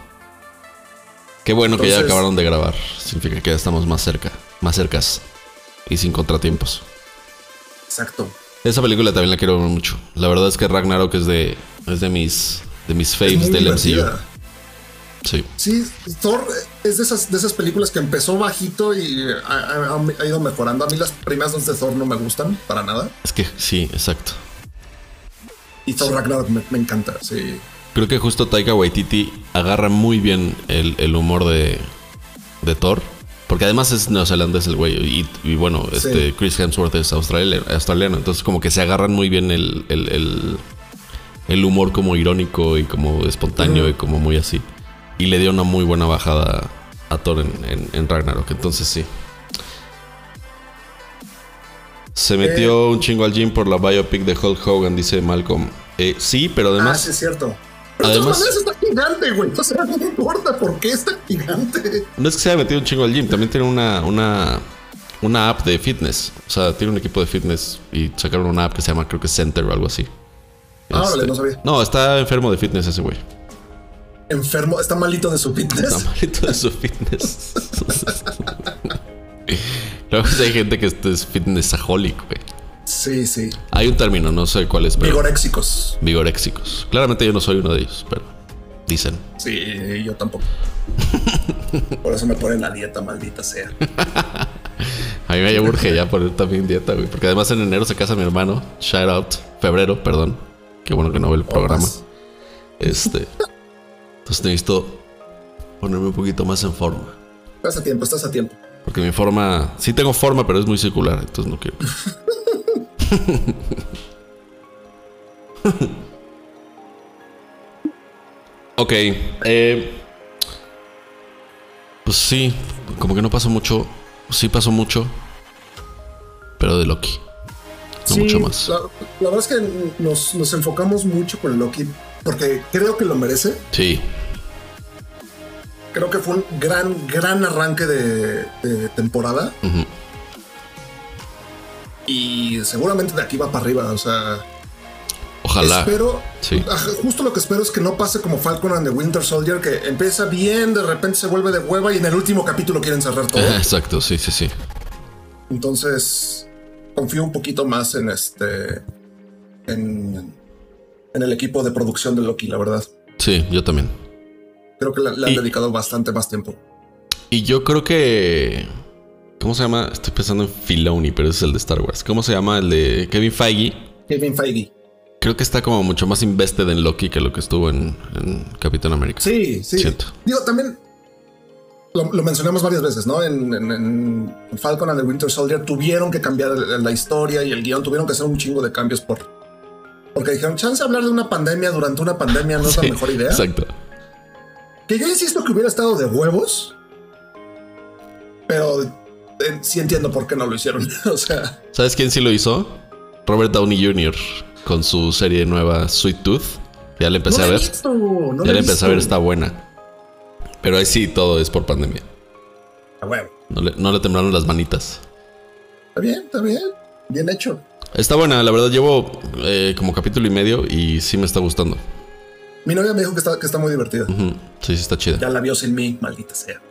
Qué bueno que ya acabaron de grabar. Significa que ya estamos más cerca, más cercas y sin contratiempos. Exacto. Esa película también la quiero ver mucho. La verdad es que Ragnarok es de, es de mis, de mis faves del MCU. Sí. Sí, Thor es de esas, de esas películas que empezó bajito y ha, ido mejorando. A mí las primeras dos de Thor no me gustan para nada. Es que sí, exacto. Y Thor Ragnarok me, me encanta, sí. Creo que justo Taika Waititi agarra muy bien el, humor de, de, Thor. Porque además es neozelandés el güey. Y, bueno, este Chris Hemsworth es australiano, Entonces como que se agarran muy bien el, el, humor como irónico y como espontáneo y como muy así. Y le dio una muy buena bajada a Thor en, Ragnarok. Entonces sí. Se metió eh. un chingo al gym por la biopic de Hulk Hogan, dice Malcolm. Eh, sí, pero además... Ah, sí, es cierto Pero de Además- todas maneras está gigante, güey. O sea, no importa por qué está gigante. No es que se haya metido un chingo al gym, también tiene una, una, una app de fitness. O sea, tiene un equipo de fitness y sacaron una app que se llama, creo que Center o algo así. Ah, órale, no sabía. No, está enfermo de fitness ese güey. Enfermo, está malito de su Está fitness. malito de su fitness. *laughs* Luego hay gente que es fitnessaholic, güey. Sí, sí. Hay un término, no sé cuál es, pero Vigoréxicos. vigoréxicos. Claramente yo no soy uno de ellos, pero dicen. Sí, yo tampoco. *laughs* Por eso me ponen la dieta, maldita sea. *laughs* A mí me urge ya poner también dieta, güey. Porque además en enero se casa mi hermano. Shout out. Febrero, perdón. Qué bueno que no ve el programa. Opas. Este. Entonces necesito ponerme un poquito más en forma. Estás a tiempo, estás a tiempo. Porque mi forma. Sí tengo forma, pero es muy circular. Entonces no quiero. *laughs* ok. eh, pues sí. Como que no pasó mucho. Sí pasó mucho. Pero de Loki. No Sí, mucho más. La, la verdad es que nos, nos enfocamos mucho con Loki porque creo que lo merece. Sí. Creo que fue un gran, gran arranque de, de temporada. Y seguramente de aquí va para arriba. O sea, Ojalá. espero. Sí. ajá, Justo lo que espero es que no pase como Falcon and the Winter Soldier, que empieza bien, de repente se vuelve de hueva y en el último capítulo quieren cerrar todo. Exacto, sí, sí, sí. Entonces, confío un poquito más en este. En, en el equipo de producción de Loki, la verdad. Sí, yo también. Creo que le, le han Y- dedicado bastante más tiempo. Y yo creo que. ¿Cómo se llama? Estoy pensando en Filoni, pero ese es el de Star Wars. ¿Cómo se llama? El de Kevin Feige. Kevin Feige. Creo que está como mucho más invested en Loki que lo que estuvo en, en Capitán América. Sí, sí. Siento. Digo, también lo, lo mencionamos varias veces, ¿no? En, en- en Falcon and the Winter Soldier tuvieron que cambiar la historia y el guion, tuvieron que hacer un chingo de cambios por. Porque dijeron, chance de hablar de una pandemia durante una pandemia no es Sí, la mejor idea. Exacto. Que yo insisto que hubiera estado de huevos, pero eh, sí entiendo por qué no lo hicieron. *laughs* o sea, ¿Sabes quién sí lo hizo? Robert Downey Jr. con su serie nueva Sweet Tooth. Ya la empecé no a ver. visto, no ya la empecé a ver, está buena. Pero ahí sí todo es por pandemia. A huevo. No le, no le temblaron las manitas. Está bien, está bien. Bien hecho. Está buena, la verdad llevo eh, como capítulo y medio y sí me está gustando. Mi novia me dijo que está, que está muy divertida. Sí, sí está chida. Ya la vio sin mí, maldita sea.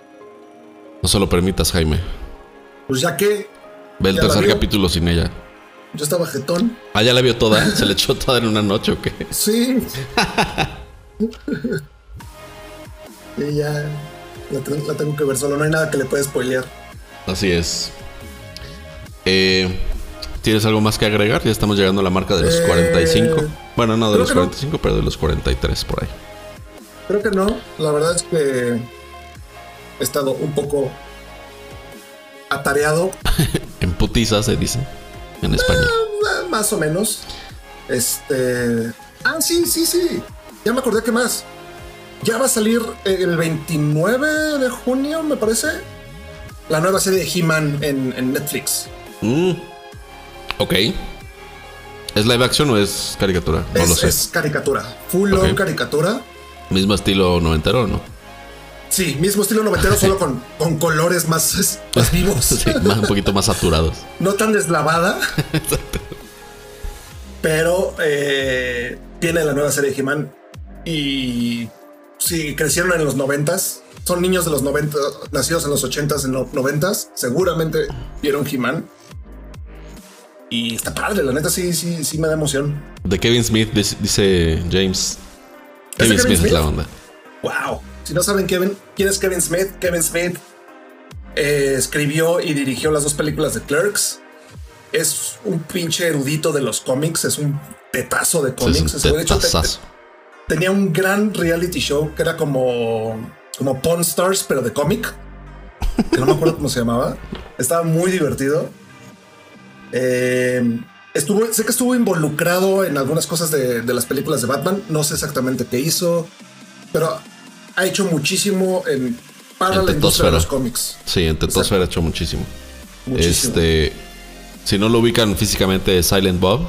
No se lo permitas, Jaime. Pues ya que Ve el Ya tercer capítulo sin ella. yo estaba jetón. Ah, ya la vio toda. ¿Se le echó toda en una noche o qué? Sí. *laughs* y ya la, ten- la tengo que ver solo. No hay nada que le pueda spoilear. Así es. Eh, ¿Tienes algo más que agregar? Ya estamos llegando a la marca de los Eh, 45. Bueno, no de los que no. 45, pero de los 43 por ahí. Creo que no. La verdad es que he estado un poco atareado. *laughs* En putiza se dice en España. eh, Más o menos. Este. Ah, sí, sí, sí. Ya me acordé que más. Ya va a salir el 29 de junio, me parece. La nueva serie de He-Man en, en Netflix. Mm. Ok. ¿Es live action o es caricatura? No es, lo sé. es caricatura. Full on Ok. caricatura. ¿Mismo estilo noventero o no? Sí, mismo estilo noventero, solo con, con colores más, más vivos. *laughs* Sí, más, un poquito más saturados. no tan deslavada. *laughs* Pero eh, viene la nueva serie de He-Man. Y si crecieron en los noventas, son niños de los 90, nacidos en los 80s, en los 90s, seguramente vieron He-Man. Y está padre, la neta sí, sí, sí me da emoción. De Kevin Smith dice, James. Kevin, Kevin Smith, es la onda. Wow. Si no saben Kevin, quién es Kevin Smith, Kevin Smith eh, escribió y dirigió las dos películas de Clerks. Es un pinche erudito de los cómics, es un petazo de cómics. es un De hecho, te- tetazazo. tenía un gran reality show que era como, como Pawn Stars, pero de cómic. Que no me acuerdo cómo se llamaba. Estaba muy divertido. Eh, estuvo, sé que estuvo involucrado en algunas cosas de, de las películas de Batman. No sé exactamente qué hizo, pero ha hecho muchísimo en, para En la industria de los cómics. Sí, en Tetosfera ha hecho muchísimo. Muchísimo. Este. Si no lo ubican físicamente, Silent Bob.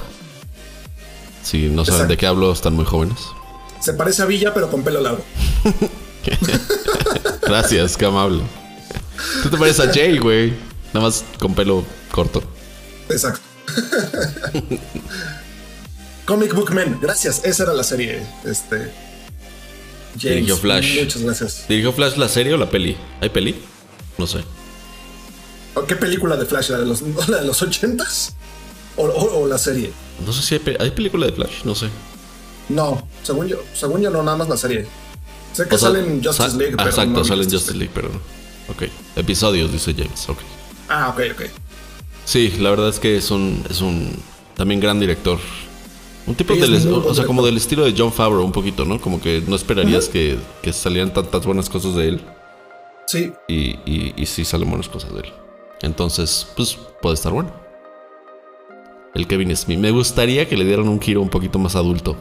Si no saben Exacto. de qué hablo, están muy jóvenes. Se parece a Villa, pero con pelo largo. *laughs* Gracias, qué amable. Tú te pareces a Jay, güey. Nada más con pelo corto. Exacto. *laughs* Comic Book Men, gracias. Esa era la serie. Este. James, Dirigió Flash. Muchas gracias. ¿Dirigió Flash la serie o la peli? ¿Hay peli? No sé. ¿Qué película de Flash? ¿La de los, *laughs* la de los 80s? ¿O, o, o la serie? No sé si hay, pe- ¿hay película de Flash, no sé. No, según yo, según yo no, nada más la serie. Sé que O sea, salen Justice sa- League, pero Exacto, no salen Justice Justice League, pero no. Ok. Episodios, dice James. Ok. Ah, ok, ok. Sí, la verdad es que es un, es un también gran director. Un tipo del, es o sea, como del estilo de John Favreau, un poquito, ¿no? Como que no esperarías que, que salieran tantas buenas cosas de él. Sí, Y, y, y sí salen buenas cosas de él. Entonces, pues puede estar bueno. El Kevin Smith. Me gustaría que le dieran un giro un poquito más adulto.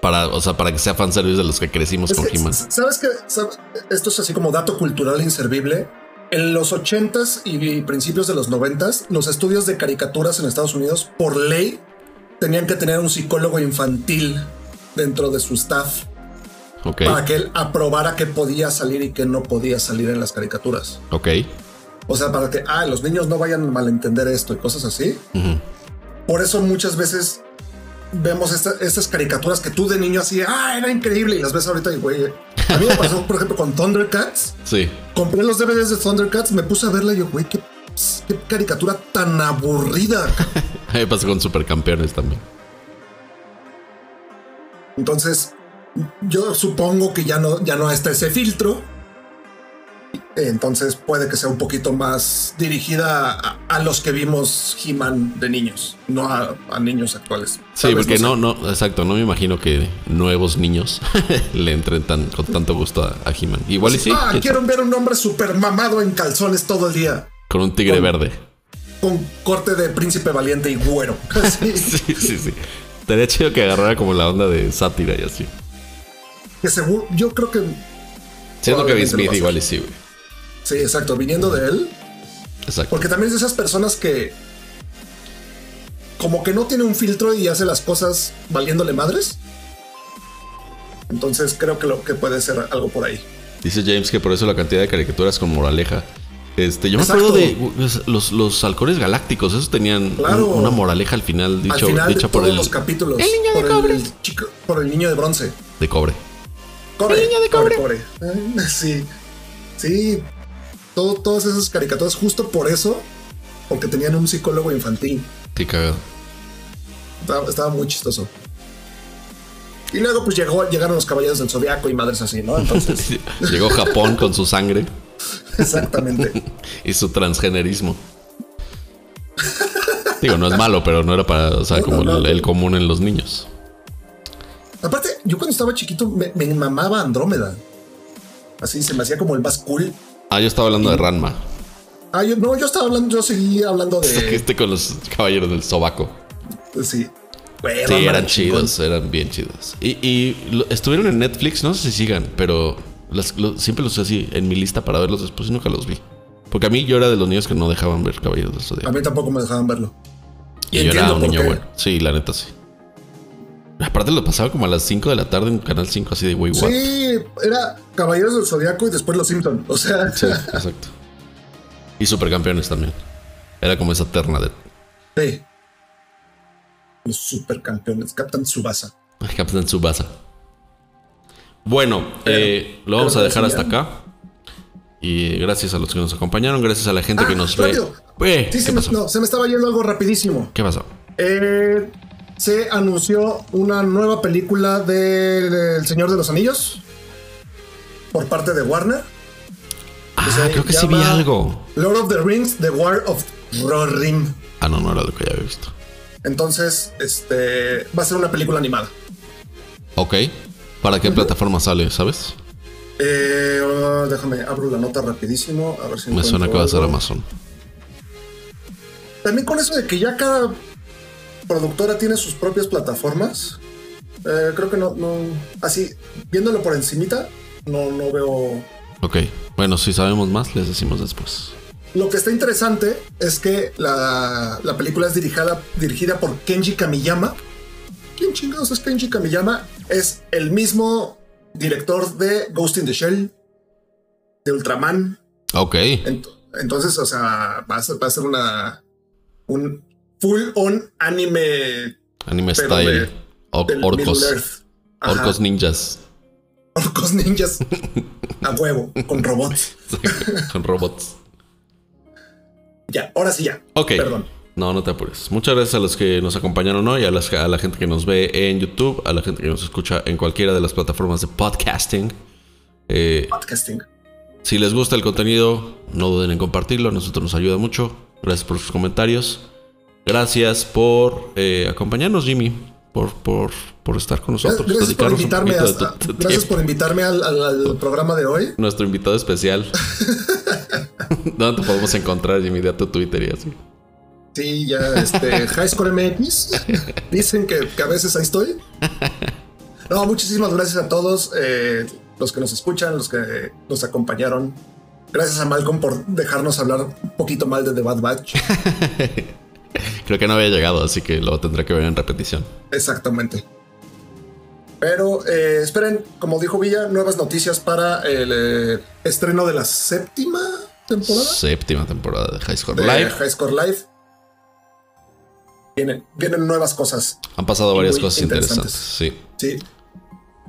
Para, o sea, para que sea fanservice de los que crecimos Es con que, He-Man. ¿Sabes qué? Sab- Esto es así como dato cultural inservible. En los 80s y principios de los 90s, los estudios de caricaturas en Estados Unidos, por ley, tenían que tener un psicólogo infantil dentro de su staff Ok, para que él aprobara qué podía salir y qué no podía salir en las caricaturas. ok. O sea, para que ah, los niños no vayan a malentender esto y cosas así. Por eso muchas veces vemos esta- estas caricaturas que tú de niño así, ah, era increíble y las ves ahorita y güey. A mí me pasó, por ejemplo, con Thundercats. Sí. Compré los DVDs de Thundercats, me puse a verla y yo, güey, qué, qué caricatura tan aburrida. Me pasó con Supercampeones también. Entonces, yo supongo que ya no, ya no está ese filtro. Entonces puede que sea un poquito más dirigida a, a los que vimos He-Man de niños, no a, a niños actuales. Sí, Tal porque no, no, exacto, no me imagino que nuevos niños *laughs* le entren tan, con tanto gusto a, a He-Man. Igual y sí, ah, quiero ver un hombre súper mamado en calzones todo el día, con un tigre con- verde. Con corte de príncipe valiente y güero. *laughs* Así, Sí, sí, sí. Estaría chido que agarrara como la onda de sátira y así. que seguro, yo creo que Siento que lo Smith igual y sí, güey. sí, exacto, viniendo de él, Exacto. porque también es de esas personas que como que no tiene un filtro y hace las cosas valiéndole madres. Entonces creo que lo que puede ser algo por ahí. Dice James que por eso la cantidad de caricaturas con moraleja. Este, yo me acuerdo de los, los halcones galácticos, esos tenían un- una moraleja al final, dicho, Al final dicha de por todos el los capítulos. El niño de por cobre. El chico, por el niño de bronce. de cobre. Cobre, El niño de cobre. cobre. *laughs* Sí. Sí. Todo, todas esas caricaturas, justo por eso, porque tenían un psicólogo infantil. Qué cagado. Estaba, estaba muy chistoso. Y luego, pues llegó, llegaron los caballeros del zodiaco y madres así, ¿no? *laughs* Entonces, Llegó Japón con su sangre *laughs* exactamente. *laughs* y su transgenerismo. Digo, no es malo, pero no era para, o sea, No, como no, el, no. el común en los niños. Aparte, yo cuando estaba chiquito me, me mamaba Andrómeda. Así se me hacía como el más cool. Ah, yo estaba hablando de Ranma. Ah, yo no, yo estaba hablando, yo seguía hablando de. *laughs* Este con los caballeros del sobaco. sí. Güey, Sí, eran chidos, eran bien chidos. Y, y lo- estuvieron en Netflix, no sé si sigan, pero las- lo- siempre los así en mi lista para verlos después y nunca los vi. Porque a mí yo era de los niños que no dejaban ver Caballeros del A Zodiaco. mí tampoco me dejaban verlo. Y, y yo era un niño qué. bueno. Sí, la neta sí. Aparte lo pasaba como a las 5 de la tarde en Canal 5, así de wey, what. Sí, era Caballeros del Zodiaco y después Los Simpson. O sea, *laughs* Sí, exacto. Y Supercampeones también. Era como esa terna de sí. Los supercampeones, Captain Subasa. Captain Tsubasa. Bueno, eh, lo vamos a dejar hasta acá. Y gracias a los que nos acompañaron, gracias a la gente que Ah, nos ve. Eh, Sí, ¿Qué se me, no, se me estaba yendo algo rapidísimo. ¿Qué pasó? Eh, se anunció una nueva película de- del Señor de los Anillos por parte de Warner. Ah, creo que sí vi algo. Lord of the Rings, The War of Rohirrim. Ah, no, no era lo que ya había visto. Entonces, este va a ser una película animada. Ok. ¿Para qué plataforma sale, sabes? Eh, déjame, abro la nota rapidísimo. A ver si Me suena que va a ser. Amazon. También con eso de que ya cada productora tiene sus propias plataformas. eh, creo que no, no. Así, viéndolo por encimita, no, no veo. Ok. Bueno, si sabemos más, les decimos después. Lo que está interesante es que la, la película es dirigida, dirigida por Kenji Kamiyama, ¿quién chingados es Kenji Kamiyama? Es el mismo director de Ghost in the Shell, de Ultraman. Ok. Ent- entonces, o sea, va a ser, va a ser una un full on anime Anime style. de- O- del orcos. Orcos ninjas. Orcos ninjas *laughs* a huevo, con robots. *laughs* Con robots. Ya, ahora sí ya. Ok. Perdón. No, no te apures. Muchas gracias a los que nos acompañaron hoy, a, las- a la gente que nos ve en YouTube, a la gente que nos escucha en cualquiera de las plataformas de podcasting. Eh, Podcasting. si les gusta el contenido, no duden en compartirlo. A nosotros nos ayuda mucho. Gracias por sus comentarios. Gracias por eh, acompañarnos, Jimmy. Por, por, por estar con nosotros. Gracias por invitarme, hasta- gracias por invitarme al, al- al programa de hoy. Nuestro invitado especial. *laughs* *laughs* ¿Dónde te podemos encontrar, Jimmy? De tu Twitter y así. Sí, ya, este, *laughs* High Score MX. Dicen que, que a veces ahí estoy. No, muchísimas gracias a todos eh, los que nos escuchan, los que nos acompañaron. Gracias a Malcolm por dejarnos hablar un poquito mal de The Bad Batch. *laughs* Creo que no había llegado, así que lo tendré que ver en repetición. Exactamente. Pero eh, esperen, como dijo Villa, nuevas noticias para el eh, estreno de la séptima temporada Séptima temporada de High Score Live. High Score Live. Vienen, vienen nuevas cosas. Han pasado varias cosas interesantes. interesantes. Sí. Sí,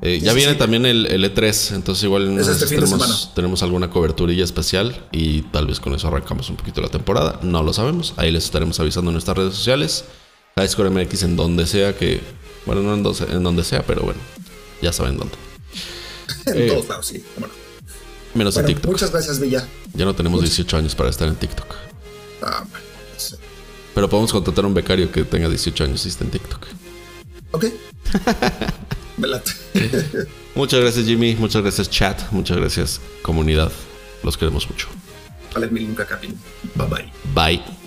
Eh, ya sí, viene sí. también el, el E3, entonces igual en Es este tenemos, tenemos alguna coberturilla especial y tal vez con eso arrancamos un poquito la temporada. No lo sabemos. Ahí les estaremos avisando en nuestras redes sociales. High Score MX en donde sea que. Bueno, no en donde, en donde sea, pero bueno. Ya saben dónde. *laughs* en Eh, todos lados, sí. Bueno, Menos en TikTok. muchas gracias, Villa. Ya no tenemos 18 años para estar en TikTok. Ah. Pero podemos contratar a un becario que tenga 18 años y esté en TikTok. Ok. *laughs* Me late. Muchas gracias Jimmy, muchas gracias chat, muchas gracias comunidad. Los queremos mucho. Vale, mil nunca. Bye bye. Bye.